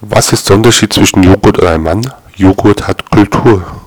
Was ist der Unterschied zwischen Joghurt und einem Mann? Joghurt hat Kultur.